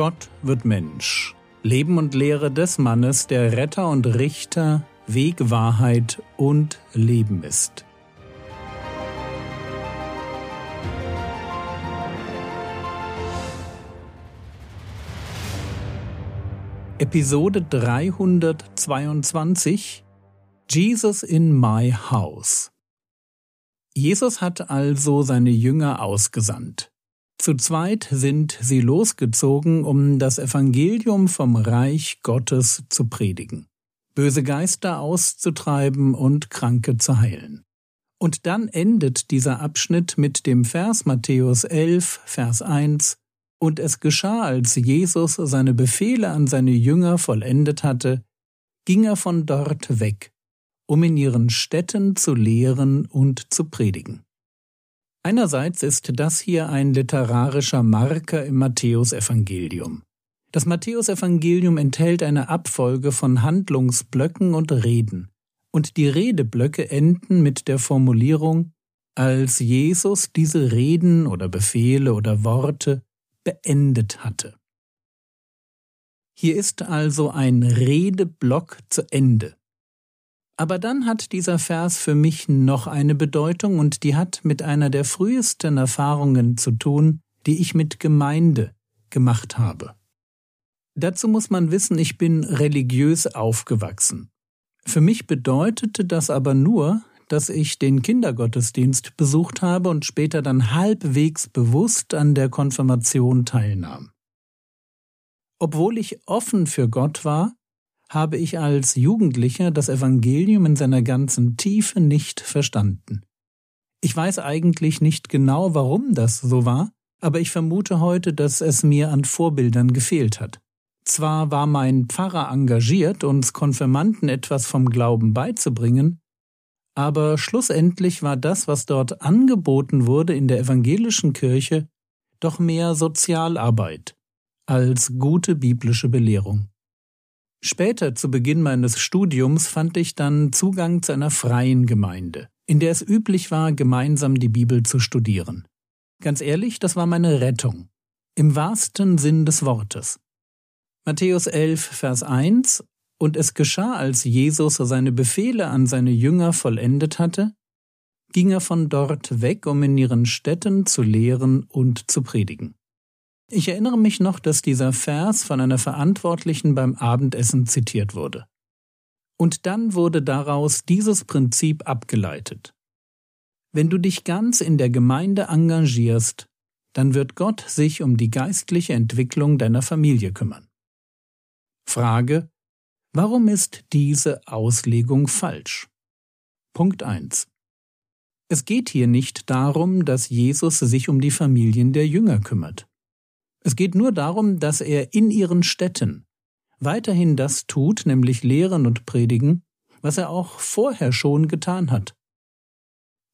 Gott wird Mensch. Leben und Lehre des Mannes, der Retter und Richter, Weg, Wahrheit und Leben ist. Episode 322 Jesus in my house. Jesus hat also seine Jünger ausgesandt. Zu zweit sind sie losgezogen, um das Evangelium vom Reich Gottes zu predigen, böse Geister auszutreiben und Kranke zu heilen. Und dann endet dieser Abschnitt mit dem Vers Matthäus 11, Vers 1, und es geschah, als Jesus seine Befehle an seine Jünger vollendet hatte, ging er von dort weg, um in ihren Städten zu lehren und zu predigen. Einerseits ist das hier ein literarischer Marker im Matthäusevangelium. Das Matthäusevangelium enthält eine Abfolge von Handlungsblöcken und Reden, und die Redeblöcke enden mit der Formulierung, als Jesus diese Reden oder Befehle oder Worte beendet hatte. Hier ist also ein Redeblock zu Ende. Aber dann hat dieser Vers für mich noch eine Bedeutung und die hat mit einer der frühesten Erfahrungen zu tun, die ich mit Gemeinde gemacht habe. Dazu muss man wissen, ich bin religiös aufgewachsen. Für mich bedeutete das aber nur, dass ich den Kindergottesdienst besucht habe und später dann halbwegs bewusst an der Konfirmation teilnahm. Obwohl ich offen für Gott war, habe ich als Jugendlicher das Evangelium in seiner ganzen Tiefe nicht verstanden. Ich weiß eigentlich nicht genau, warum das so war, aber ich vermute heute, dass es mir an Vorbildern gefehlt hat. Zwar war mein Pfarrer engagiert, uns Konfirmanden etwas vom Glauben beizubringen, aber schlussendlich war das, was dort angeboten wurde in der evangelischen Kirche, doch mehr Sozialarbeit als gute biblische Belehrung. Später, zu Beginn meines Studiums, fand ich dann Zugang zu einer freien Gemeinde, in der es üblich war, gemeinsam die Bibel zu studieren. Ganz ehrlich, das war meine Rettung, im wahrsten Sinn des Wortes. Matthäus 11, Vers 1 und es geschah, als Jesus seine Befehle an seine Jünger vollendet hatte, ging er von dort weg, um in ihren Städten zu lehren und zu predigen. Ich erinnere mich noch, dass dieser Vers von einer Verantwortlichen beim Abendessen zitiert wurde. Und dann wurde daraus dieses Prinzip abgeleitet. Wenn du dich ganz in der Gemeinde engagierst, dann wird Gott sich um die geistliche Entwicklung deiner Familie kümmern. Frage, Warum ist diese Auslegung falsch? Punkt 1. Es geht hier nicht darum, dass Jesus sich um die Familien der Jünger kümmert. Es geht nur darum, dass er in ihren Städten weiterhin das tut, nämlich lehren und predigen, was er auch vorher schon getan hat.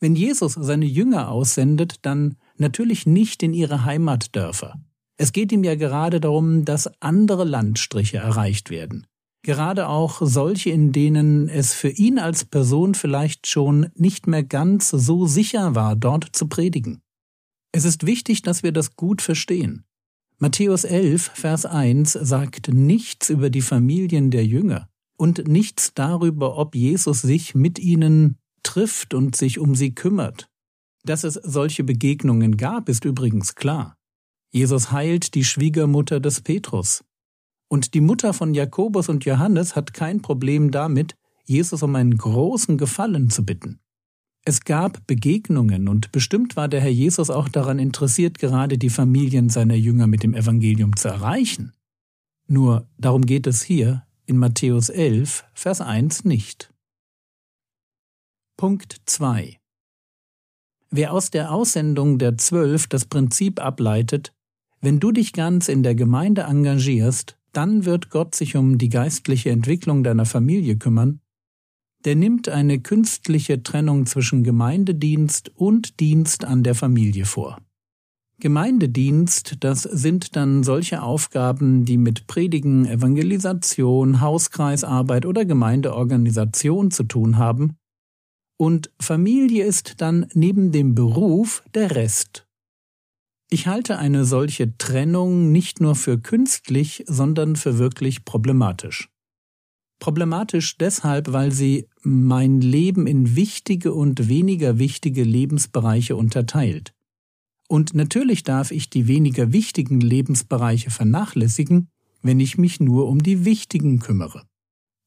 Wenn Jesus seine Jünger aussendet, dann natürlich nicht in ihre Heimatdörfer. Es geht ihm ja gerade darum, dass andere Landstriche erreicht werden gerade auch solche, in denen es für ihn als Person vielleicht schon nicht mehr ganz so sicher war, dort zu predigen. Es ist wichtig, dass wir das gut verstehen. Matthäus 11, Vers 1 sagt nichts über die Familien der Jünger und nichts darüber, ob Jesus sich mit ihnen trifft und sich um sie kümmert. Dass es solche Begegnungen gab, ist übrigens klar. Jesus heilt die Schwiegermutter des Petrus. Und die Mutter von Jakobus und Johannes hat kein Problem damit, Jesus um einen großen Gefallen zu bitten. Es gab Begegnungen und bestimmt war der Herr Jesus auch daran interessiert, gerade die Familien seiner Jünger mit dem Evangelium zu erreichen. Nur darum geht es hier in Matthäus 11, Vers 1 nicht. Punkt 2 Wer aus der Aussendung der Zwölf das Prinzip ableitet, wenn du dich ganz in der Gemeinde engagierst, dann wird Gott sich um die geistliche Entwicklung deiner Familie kümmern, der nimmt eine künstliche Trennung zwischen Gemeindedienst und Dienst an der Familie vor. Gemeindedienst, das sind dann solche Aufgaben, die mit Predigen, Evangelisation, Hauskreisarbeit oder Gemeindeorganisation zu tun haben, und Familie ist dann neben dem Beruf der Rest. Ich halte eine solche Trennung nicht nur für künstlich, sondern für wirklich problematisch. Problematisch deshalb, weil sie mein Leben in wichtige und weniger wichtige Lebensbereiche unterteilt. Und natürlich darf ich die weniger wichtigen Lebensbereiche vernachlässigen, wenn ich mich nur um die wichtigen kümmere.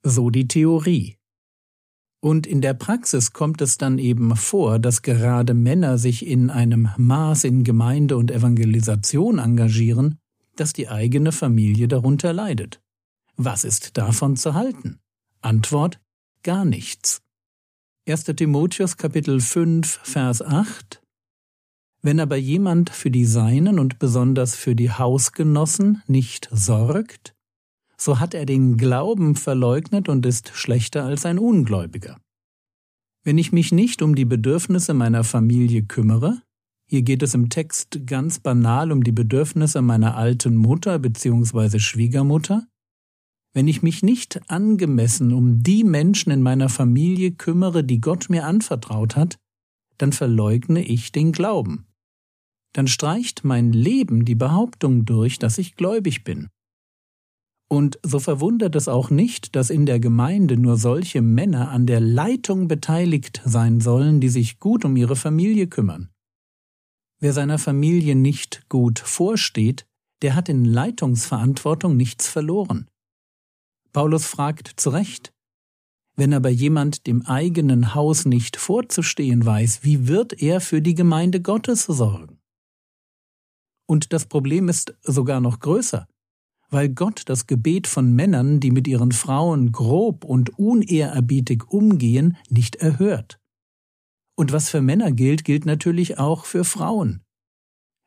So die Theorie. Und in der Praxis kommt es dann eben vor, dass gerade Männer sich in einem Maß in Gemeinde und Evangelisation engagieren, dass die eigene Familie darunter leidet. Was ist davon zu halten? Antwort gar nichts. 1. Timotheus Kapitel 5 Vers 8 Wenn aber jemand für die Seinen und besonders für die Hausgenossen nicht sorgt, so hat er den Glauben verleugnet und ist schlechter als ein Ungläubiger. Wenn ich mich nicht um die Bedürfnisse meiner Familie kümmere, hier geht es im Text ganz banal um die Bedürfnisse meiner alten Mutter bzw. Schwiegermutter, wenn ich mich nicht angemessen um die Menschen in meiner Familie kümmere, die Gott mir anvertraut hat, dann verleugne ich den Glauben. Dann streicht mein Leben die Behauptung durch, dass ich gläubig bin. Und so verwundert es auch nicht, dass in der Gemeinde nur solche Männer an der Leitung beteiligt sein sollen, die sich gut um ihre Familie kümmern. Wer seiner Familie nicht gut vorsteht, der hat in Leitungsverantwortung nichts verloren. Paulus fragt zu Recht, wenn aber jemand dem eigenen Haus nicht vorzustehen weiß, wie wird er für die Gemeinde Gottes sorgen? Und das Problem ist sogar noch größer weil Gott das Gebet von Männern, die mit ihren Frauen grob und unehrerbietig umgehen, nicht erhört. Und was für Männer gilt, gilt natürlich auch für Frauen.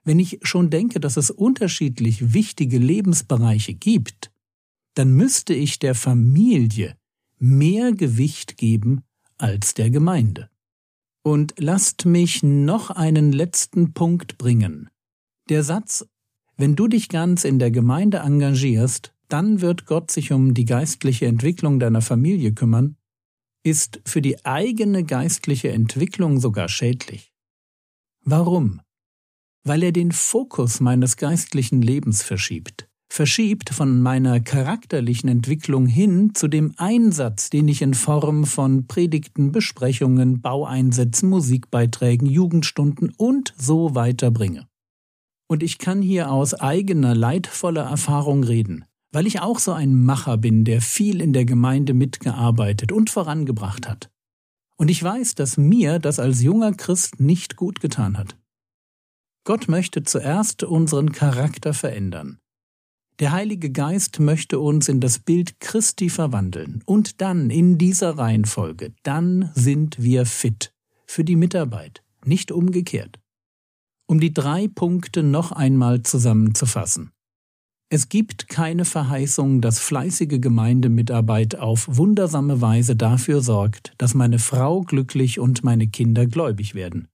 Wenn ich schon denke, dass es unterschiedlich wichtige Lebensbereiche gibt, dann müsste ich der Familie mehr Gewicht geben als der Gemeinde. Und lasst mich noch einen letzten Punkt bringen. Der Satz wenn du dich ganz in der Gemeinde engagierst, dann wird Gott sich um die geistliche Entwicklung deiner Familie kümmern, ist für die eigene geistliche Entwicklung sogar schädlich. Warum? Weil er den Fokus meines geistlichen Lebens verschiebt, verschiebt von meiner charakterlichen Entwicklung hin zu dem Einsatz, den ich in Form von Predigten, Besprechungen, Baueinsätzen, Musikbeiträgen, Jugendstunden und so weiter bringe. Und ich kann hier aus eigener leidvoller Erfahrung reden, weil ich auch so ein Macher bin, der viel in der Gemeinde mitgearbeitet und vorangebracht hat. Und ich weiß, dass mir das als junger Christ nicht gut getan hat. Gott möchte zuerst unseren Charakter verändern. Der Heilige Geist möchte uns in das Bild Christi verwandeln und dann in dieser Reihenfolge, dann sind wir fit für die Mitarbeit, nicht umgekehrt um die drei Punkte noch einmal zusammenzufassen. Es gibt keine Verheißung, dass fleißige Gemeindemitarbeit auf wundersame Weise dafür sorgt, dass meine Frau glücklich und meine Kinder gläubig werden.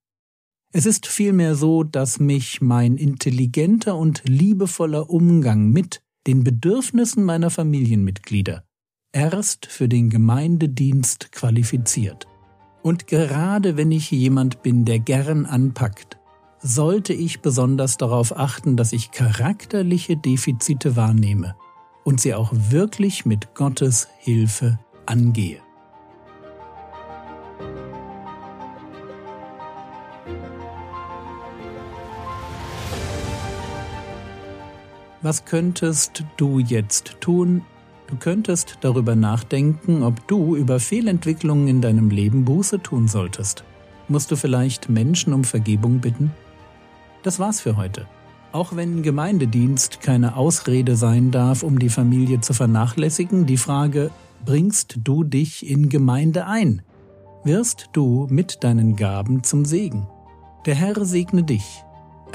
Es ist vielmehr so, dass mich mein intelligenter und liebevoller Umgang mit den Bedürfnissen meiner Familienmitglieder erst für den Gemeindedienst qualifiziert. Und gerade wenn ich jemand bin, der gern anpackt, sollte ich besonders darauf achten, dass ich charakterliche Defizite wahrnehme und sie auch wirklich mit Gottes Hilfe angehe. Was könntest du jetzt tun? Du könntest darüber nachdenken, ob du über Fehlentwicklungen in deinem Leben Buße tun solltest. Musst du vielleicht Menschen um Vergebung bitten? Das war's für heute. Auch wenn Gemeindedienst keine Ausrede sein darf, um die Familie zu vernachlässigen, die Frage, bringst du dich in Gemeinde ein? Wirst du mit deinen Gaben zum Segen? Der Herr segne dich,